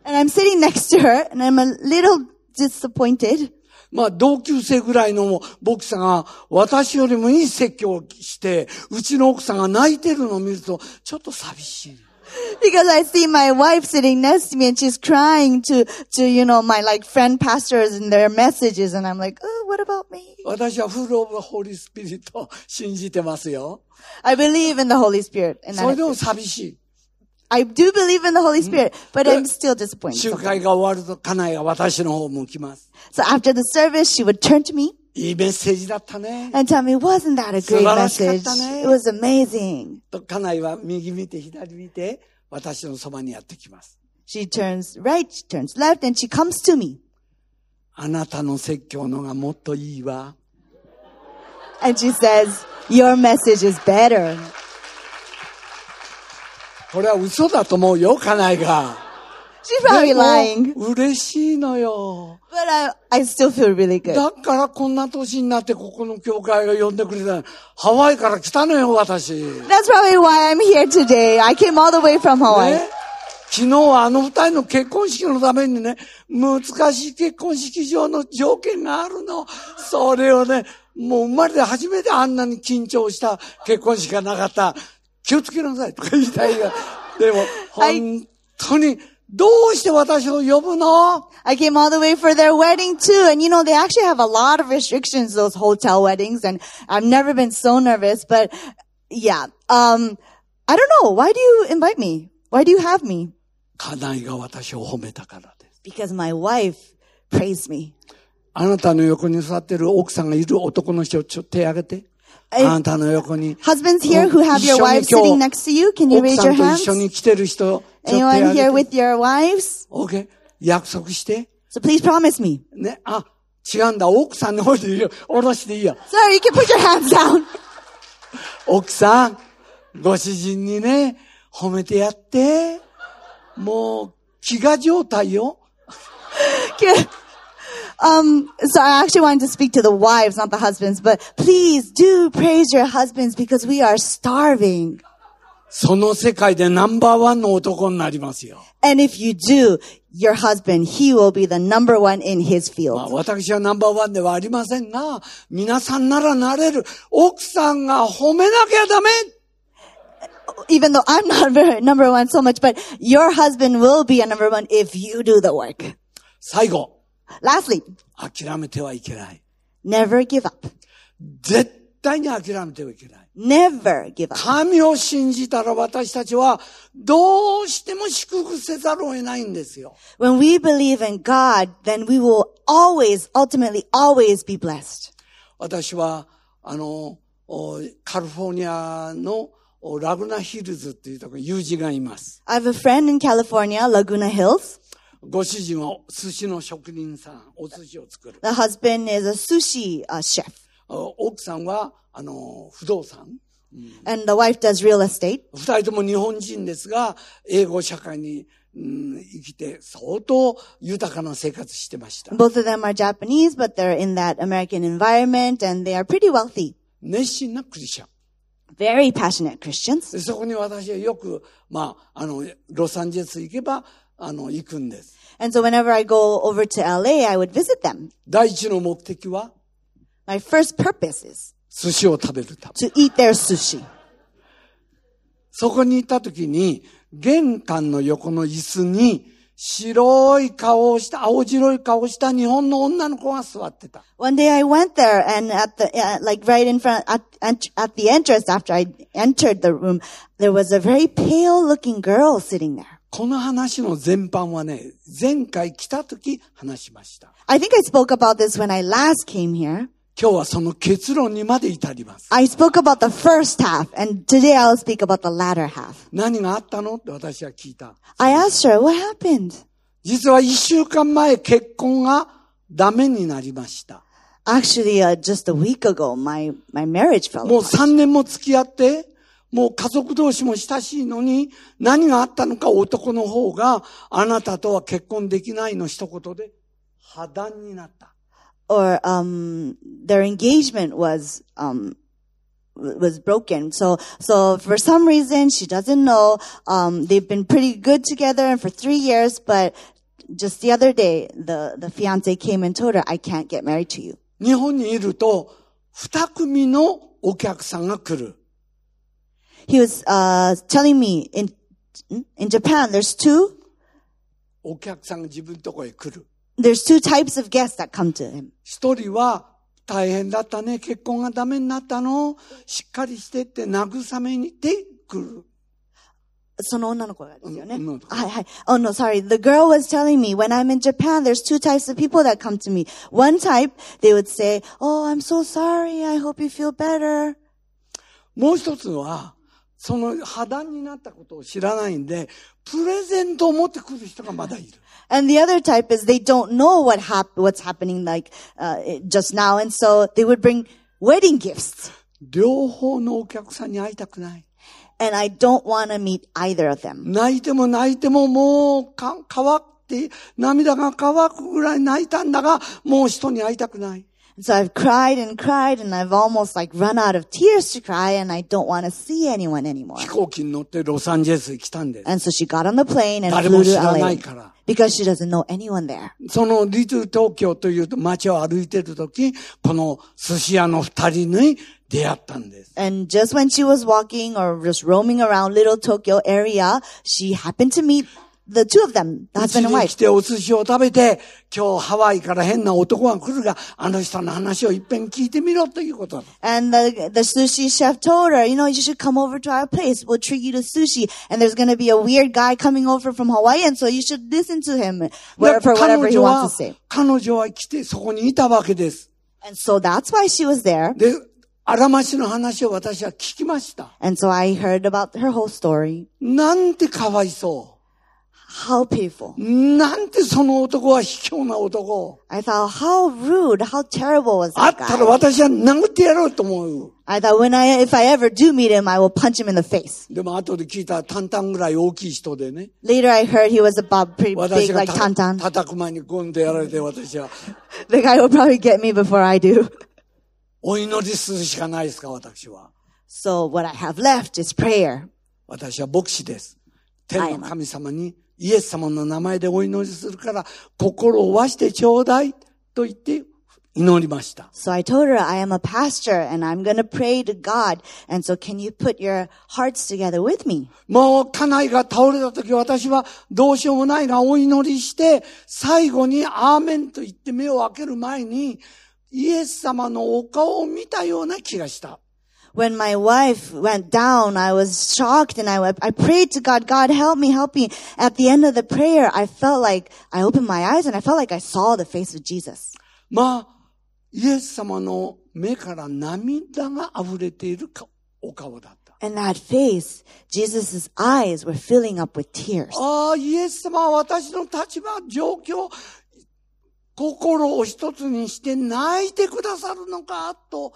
And I'm sitting next to her and I'm a little disappointed. まあ、同級生ぐらいの牧師が私よりもいい説教をして、うちの奥さんが泣いてるのを見ると、ちょっと寂しい。 Because I see my wife sitting next to me and she's crying to, to, you know, my like friend pastors and their messages. And I'm like, oh, what about me? 私はフルオブホーリースピリットを信じてますよ。 I believe in the Holy Spirit. And それ I, でも寂しい。 I do believe in the Holy Spirit, but I'm still disappointed. 集会が終わると家内が私の方を向きます。 So after the service, she would turn to me いいメッセージだったね。 and tell me, wasn't that a great 素晴らしかっ message? たね。 It was amazing. と家内は右見て左見て、私のそばにやってきます。 She turns right, she turns left, and she comes to me. あなたの説教のがもっといいわ。 And she says, your message is better. これは嘘だと思うよ、家内が。She's probably lying, 嬉しいのよ。but I, I still feel really good. だからこんな年になってここの教会が呼んでくれた。ハワイから来たのよ、私。ね、That's probably why I'm here today. I came all the way from Hawaii. 昨日はあの二人の結婚式のためにね、難しい結婚式場の条件があるの。それをね、もう生まれて初めてあんなに緊張した結婚式がなかった。気をつけなさいとか言いたいが。でも、はい本当に、どうして私を呼ぶの I came all the way for their wedding too. And you know, they actually have a lot of restrictions, those hotel weddings. And I've never been so nervous, but yeah. Um, I don't know. Why do you invite me? Why do you have me? 家内が私を褒めたからです。Because my wife praised me. あなたの横に座ってる奥さんがいる男の人、ちょっと手挙げて。えあなたの横に。Husbands here who have your wives sitting next to you, can you 奥 raise さ your hands? 一緒に来てる人、Anyone here with て。your wives? OK? 約束して。So please promise me. ね、あ、違うんだ。奥さんの方でいいよ。下ろしていいよ。Sir, you can put your hands down. 奥さん、ご主人にね、褒めてやって。もう、飢餓状態よ。Okay. Um, so I actually wanted to speak to the wives, not the husbands, but please do praise your husbands because we are starving. その世界でナンバーワンの男になりますよ。 And if you do, your husband, he will be the number one in his まあ、 field. 私はナンバーワンではありませんが、皆さんならなれる。奥さんが褒めなきゃダメ Even though I'm not very number one so much, but your husband will be a number one if you do the work. 最後、 Lastly, 諦めてはいけない。never give up. 絶対に諦めてはいけない。Never give up. 神を信じたら私たちはどうしても祝福せざるを得ないんですよ。When we believe in God, then we will always, ultimately, always be blessed. 私は、あの、おカリフォルニアのおラグナヒルズっていうところに友人がいます。I have a friend in California, Laguna Hills. ご主人は寿司の職人さん、お寿司を作る。The husband is a sushi uh, chef, お奥さんは、あの、不動産。and the wife does real estate. 二人とも日本人ですが、英語社会に、うん生きて相当豊かな生活してました。Both of them are Japanese, but they're in that American environment, and they are pretty wealthy. 熱心なクリスチャン。Very passionate Christians. でそこに私はよく、まあ、あの、ロサンゼルス行けば、あの、行くんです。And so whenever I go over to LA, I would visit them. 第一の目的は、My first purpose is 寿司を食べるため。to eat their sushi. そこに行った時に、玄関の横の椅子に、白い顔をした、青白い顔をした日本の女の子が座ってた。One day I went there and at the, uh, like right in front, at, at, at the entrance after I entered the room, there was a very pale looking girl sitting there. この話の全般はね、前回来た時話しました。I think I spoke about this when I last came here. 今日はその結論にまで至ります。I spoke about the first half and today I'll speak about the latter half. 何があったのって私は聞いた。I asked her, what happened? 実は一週間前結婚がダメになりました。Actually, uh, just a week ago, my, my marriage fell もう apart. 3年も付き合って、もう家族同士も親しいのに、何があったのか男の方が、あなたとは結婚できないの一言で破談になった。Or, um, their engagement was, um, was broken. So, so for some reason, she doesn't know, um, they've been pretty good together and for three years, but just the other day, the, the fiance came and told her, I can't get married to you. 日本にいると、二組のお客さんが来る。He was, uh, telling me in, in Japan, there's two, お客さんが自分のとこへ来る。 there's two types of guests that come to him. 一人は、大変だったね、結婚がダメになったの、しっかりしてって慰めにて来る。その女の子がですよね。うんうんはいはい。Oh no, sorry. The girl was telling me when I'm in Japan, there's two types of people that come to me. One type, they would say, Oh, I'm so sorry. I hope you feel better. もう一つは、 その破談になったことを知らないんで、プレゼントを持ってくる人がまだいる。And the other type is they don't know what hap- what's happening like, uh, just now. And so they would bring wedding gifts. 両方のお客さんに会いたくない。And I don't want to meet either of them. 泣いても泣いてももうか乾って、涙が乾くぐらい泣いたんだが、もう人に会いたくない。So I've cried and cried and I've almost like run out of tears to cry and I don't want to see anyone anymore. 飛行機に乗ってロサンゼルスに来たんです。 And so she got on the plane and 誰 flew も to 知らな LA いから。 because she doesn't know anyone there. そのリトル東京という街を歩いてるとき、この寿司屋の二人に出会ったんです。 And just when she was walking or just roaming around little Tokyo area, she happened to meet the two of them, the husband and に wife. 来てお寿司を食べて、今日ハワイから変な男が来るが、あの人の話をいっぺん聞いてみろということだ。And the, the sushi chef told her, you know, you should come over to our place. We'll treat you to sushi. And there's going to be a weird guy coming over from Hawaii. And so you should listen to him for whatever 彼 he 女 wants は to say.、彼女は来てそこにいたわけです。And so that's why she was there. で、荒町の話を私は聞きました。And so I heard about her whole story. なんてかわいそ How painful. なんてその男は卑怯な男。 I thought, how rude, how terrible was あっ that たら guy? 私は殴ってやろうと思う。 I thought when I, if I ever do meet him, I will punch him in the face. でも後で聞いたらタンタンぐらい大きい人でね。 Later I heard he was about pretty 私 big が like た Tantan. 叩く前にゴンとやられて私は、 The guy will probably get me before I do. お祈りするしかないですか、私は。 So what I have left is prayer. 私は牧師です。天の神様に イエス様の名前でお祈りするから心をわしてちょうだいと言って祈りました。So I told her, I am a pastor and I'm to pray to God. And so can you put your hearts together with me? もう家内が倒れた時私はどうしようもないがお祈りして最後にアーメンと言って目を開ける前にイエス様のお顔を見たような気がした。When my wife went down, I was shocked and I, I prayed to God, God help me, help me. At the end of the prayer, I felt like I opened my eyes and I felt like I saw the face of Jesus. まあ、イエス様の目から涙が溢れているかお顔だった。 And that face, Jesus' eyes were filling up with tears. ああ、イエス様は私の立場、状況、心を一つにして泣いてくださるのか、と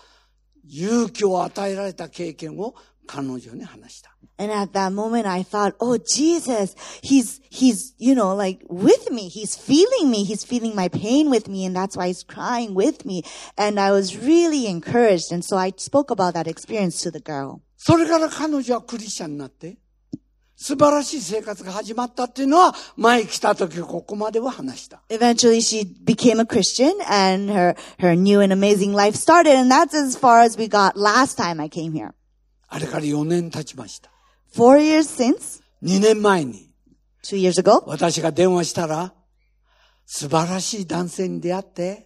勇気を与えられた経験を彼女に話した。 And at that moment, I thought, oh, Jesus, he's, he's, you know, like with me. He's feeling me. He's feeling my pain with me. And that's why he's crying with me. And I was really encouraged. And so I spoke about that experience to the girl. それから彼女はクリスチャンになって、 素晴らしい生活が始まったっていうのは、前来た時ここまでは話した。Eventually she became a Christian and her, her new and amazing life started. And that's as far as we got last time I came here. あれから4年経ちました。Four years since, 2年前に、two years ago, 私が電話したら、素晴らしい男性に出会って、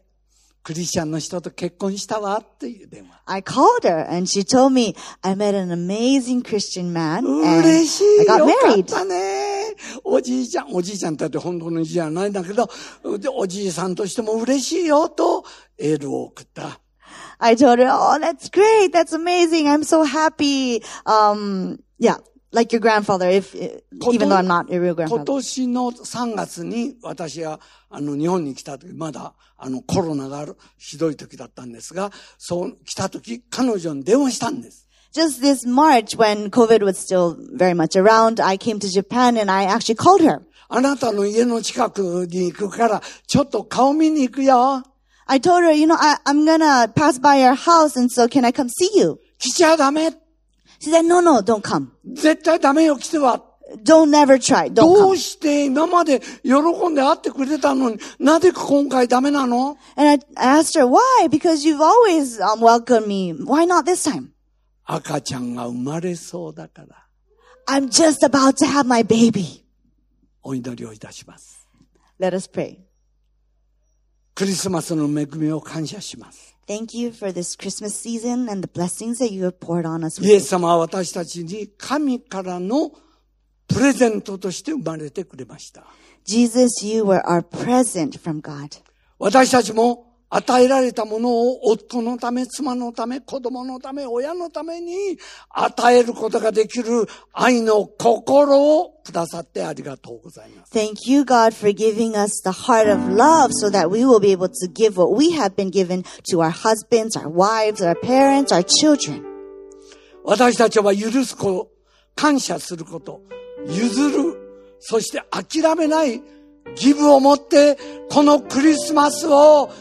クリスチャンの人と結婚したわっていう電話。I called her and she told me I met an amazing Christian man and I got married. おじいちゃん、おじいちゃんって言って本当のじゃないんだけど、でおじいさんとしても嬉しいよとエールを送った。I told her, oh, that's great. That's amazing. I'm so happy. Um, yeah, like your grandfather, if, even though I'm not a real 今 grandfather. 年の3月に私があの日本に来た時、まだあのコロナがあるひどい時だったんですが、そう来た時彼女に電話したんです。Just this March when COVID was still very much around, I came to Japan and I actually called her. あなたの家の近くに行くから、ちょっと顔見に行くよ。I told her, you know, I, I'm gonna pass by your house and so can I come see you? 来ちゃダメ。She said, no, no, don't come. 絶対ダメよ、来ては。Don't never try. Don't ど come. うして今まで喜んで会ってくれたのに、なぜ今回ダメなの And I, I asked her, why? Because you've always um, welcomed me. Why not this time? 赤ちゃんが生まれそうだから、I'm just about to have my baby. お祈りをいたします。Let us pray. クリスマスの恵みを感謝します。Thank you for this Christmas season and the blessings that you have poured on us. イエス様は私たちに神からのプレゼントとして生まれてくれました。Jesus, you were our present from God. 私たちも与えられたものを夫のため、妻のため、子供のため、親のために与えることができる愛の心をくださってありがとうございます。Thank you, God, for giving us the heart of love so that we will be able to give what we have been given to our husbands, our wives, our parents, our children. 私たちは許すこと、感謝すること、譲る、そして諦めないギブを持って、このクリスマスを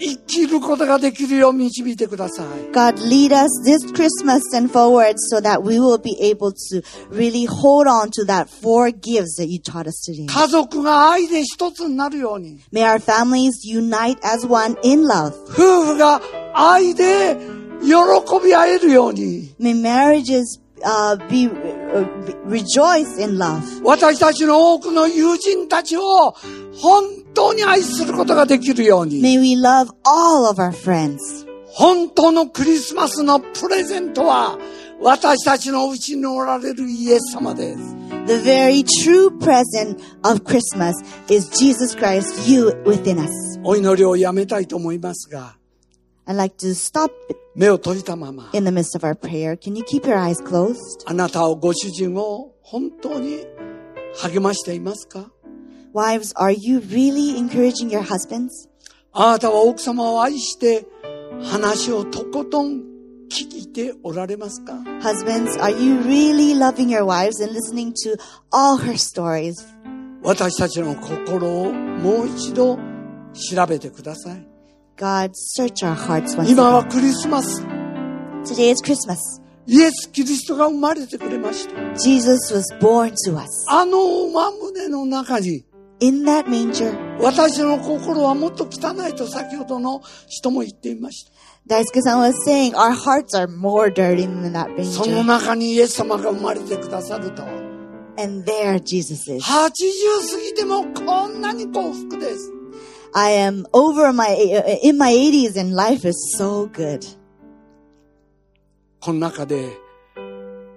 生きることができるよう導いてください。 God, lead us this Christmas and forward so that we will be able to really hold on to that four gifts that you taught us today. 家族が愛で一つになるように、 May our families unite as one in love. 夫婦が愛で喜び合えるように、 May marriages uh, be, uh, be rejoice in love. 私たちの多くの友人たちを本 当に愛することができるように、May we love all of our friends. 本当のクリスマスのプレゼントは、私たちのうちにおられるイエス様です。The very true present of Christmas is Jesus Christ, you within us. お祈りをやめたいと思いますが、I'd like to stop 目を閉じたまま、in the midst of our prayer. Can you keep your eyes closed? あなたをご主人を本当に励ましていますか Wives, are you really encouraging your husbands? あなたは奥様を愛して話をとことん聞いておられますか Husbands, are you really loving your wives and listening to all her stories? 私たちの心をもう一度調べてください。God, search our hearts once 今は.クリスマス。Today is Christmas. イエス・キリストが生まれてくれました。Jesus was born to us. あのおまむの中に In that manger, 私の心はもっと汚いと先ほどの人も言っていました。Daisuke-san was saying our hearts are more dirty than that その manger. 中にイエス様が生まれてくださると。And there Jesus is. 80過ぎてもこんなに幸福です。I am over my, in my 80s and life is so good. この中で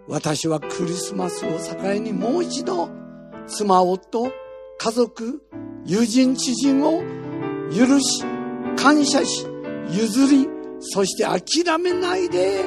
私はクリスマスを境にもう一度妻、夫、家族、友人、知人を許し、感謝し、譲り、そして諦めないで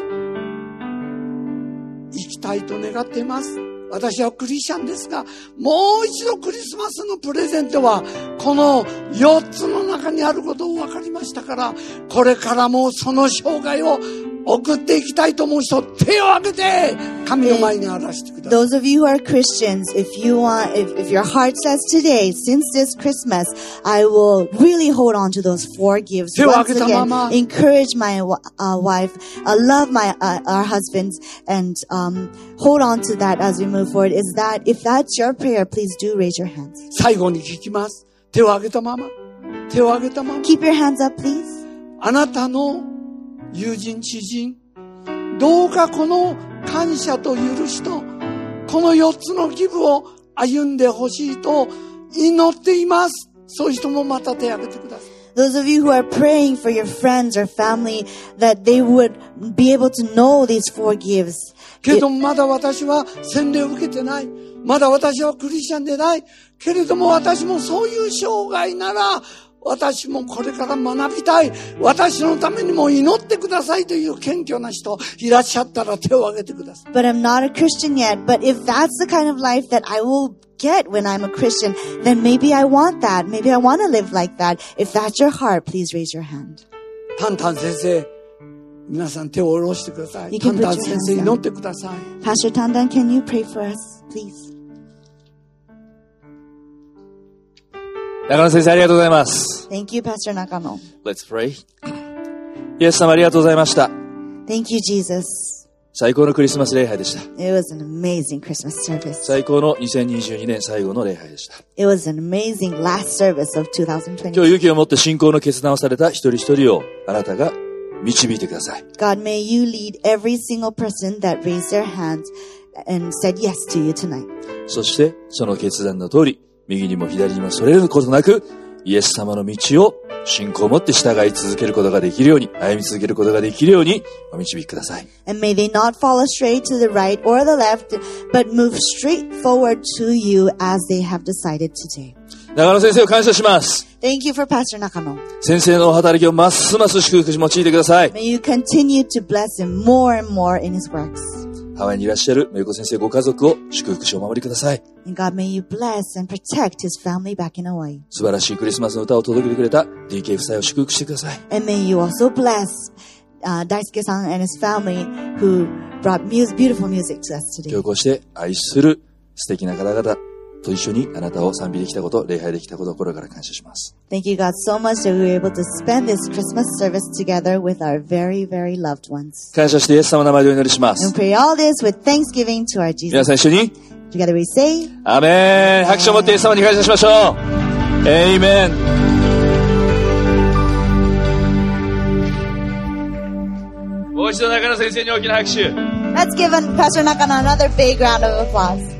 生きたいと願っています。私はクリスチャンですが、もう一度クリスマスのプレゼントは、この4つの中にあることを分かりましたから、これからもその生涯を送っていきたいと思う人、手を挙げて、神の前に表してください。 Those of you who are Christians, if you want, if, if your heart says today, since this Christmas, I will really hold on to those four gifts. 手を Once 挙げたまま。 again, encourage my uh, wife, uh, love my uh, our husbands, and um, hold on to that as we move forward. Is that if that's your prayer, please do raise your hands. 最後に聞きます。手を挙げたまま。手を挙げたまま。 Keep your hands up, please. あなたの 友人、知人、どうかこの感謝と許しと、この4つのギブを歩んでほしいと祈っています。そういう人もまた手を挙げてください。Those of you who are praying for your friends or family that they would be able to know these four gifts. けれどもまだ私は洗礼を受けてない。まだ私はクリスチャンでない。けれども私もそういう生涯なら、私もこれから学びたい。私のためにも祈ってくださいという謙虚な人いらっしゃったら手を挙げてください。 but I'm not a Christian yet. But if that's the kind of life that I will get when I'm a Christian, then maybe I want that. Maybe I want to live like that. If that's your heart, please raise your hand. タンタン先生、皆さん手を下ろしてください。 You タ can ン put タン your 先 hands 生 down. 祈ってください。 Pastor Tandan, can you pray for us, please? 中野先生ありがとうございます。Thank you, Pastor Nakano. Let's pray. イエス様ありがとうございました。Thank you, Jesus. 最高のクリスマス礼拝でした。It was an amazing Christmas service. 最高の2022年最後の礼拝でした。It was an amazing last service of 今日 2020. 勇気を持って信仰の決断をされた一人一人をあなたが導いてください。God, may you lead every single person that raised their hands and said yes to you tonight. そしてその決断の通り、右にも左にもそれることなく、イエス様の道を信仰を持って従い続けることができるように、歩み続けることができるようにお導きください。And may they not fall astray to the right or the left, but move straight forward to you as they have decided today. 長野先生を感謝します。Thank you for Pastor Nakano. 先生のお働きをますます祝福し用いてください。May you continue to bless him more and more in his works. ハワイにいらっしゃるメイコ先生ご家族を祝福しお守りください。God, may you bless and protect his family back in Hawaii. 素晴らしいクリスマスの歌を届けてくれた DK 夫妻を祝福してください。And may you also bless uh, Daisuke-san and his family who brought mus- beautiful music to us 今 today. 日こうして愛する素敵な方々と一緒にあなたを賛美できたこと、礼拝できたことを心から感謝します。 Thank you, God, so much that we were able to spend this Christmas service together with our very, very loved ones. 感謝してイエス様の名前でお祈りしま And す。 we pray all this with thanksgiving to our 皆 Jesus. さん一緒に、 Together we say, アメン拍手を持ってイエス様に感謝しましょう。エイメンもう一度中野先生に大きな拍手。 let's give Pastor Nakano another big round of applause.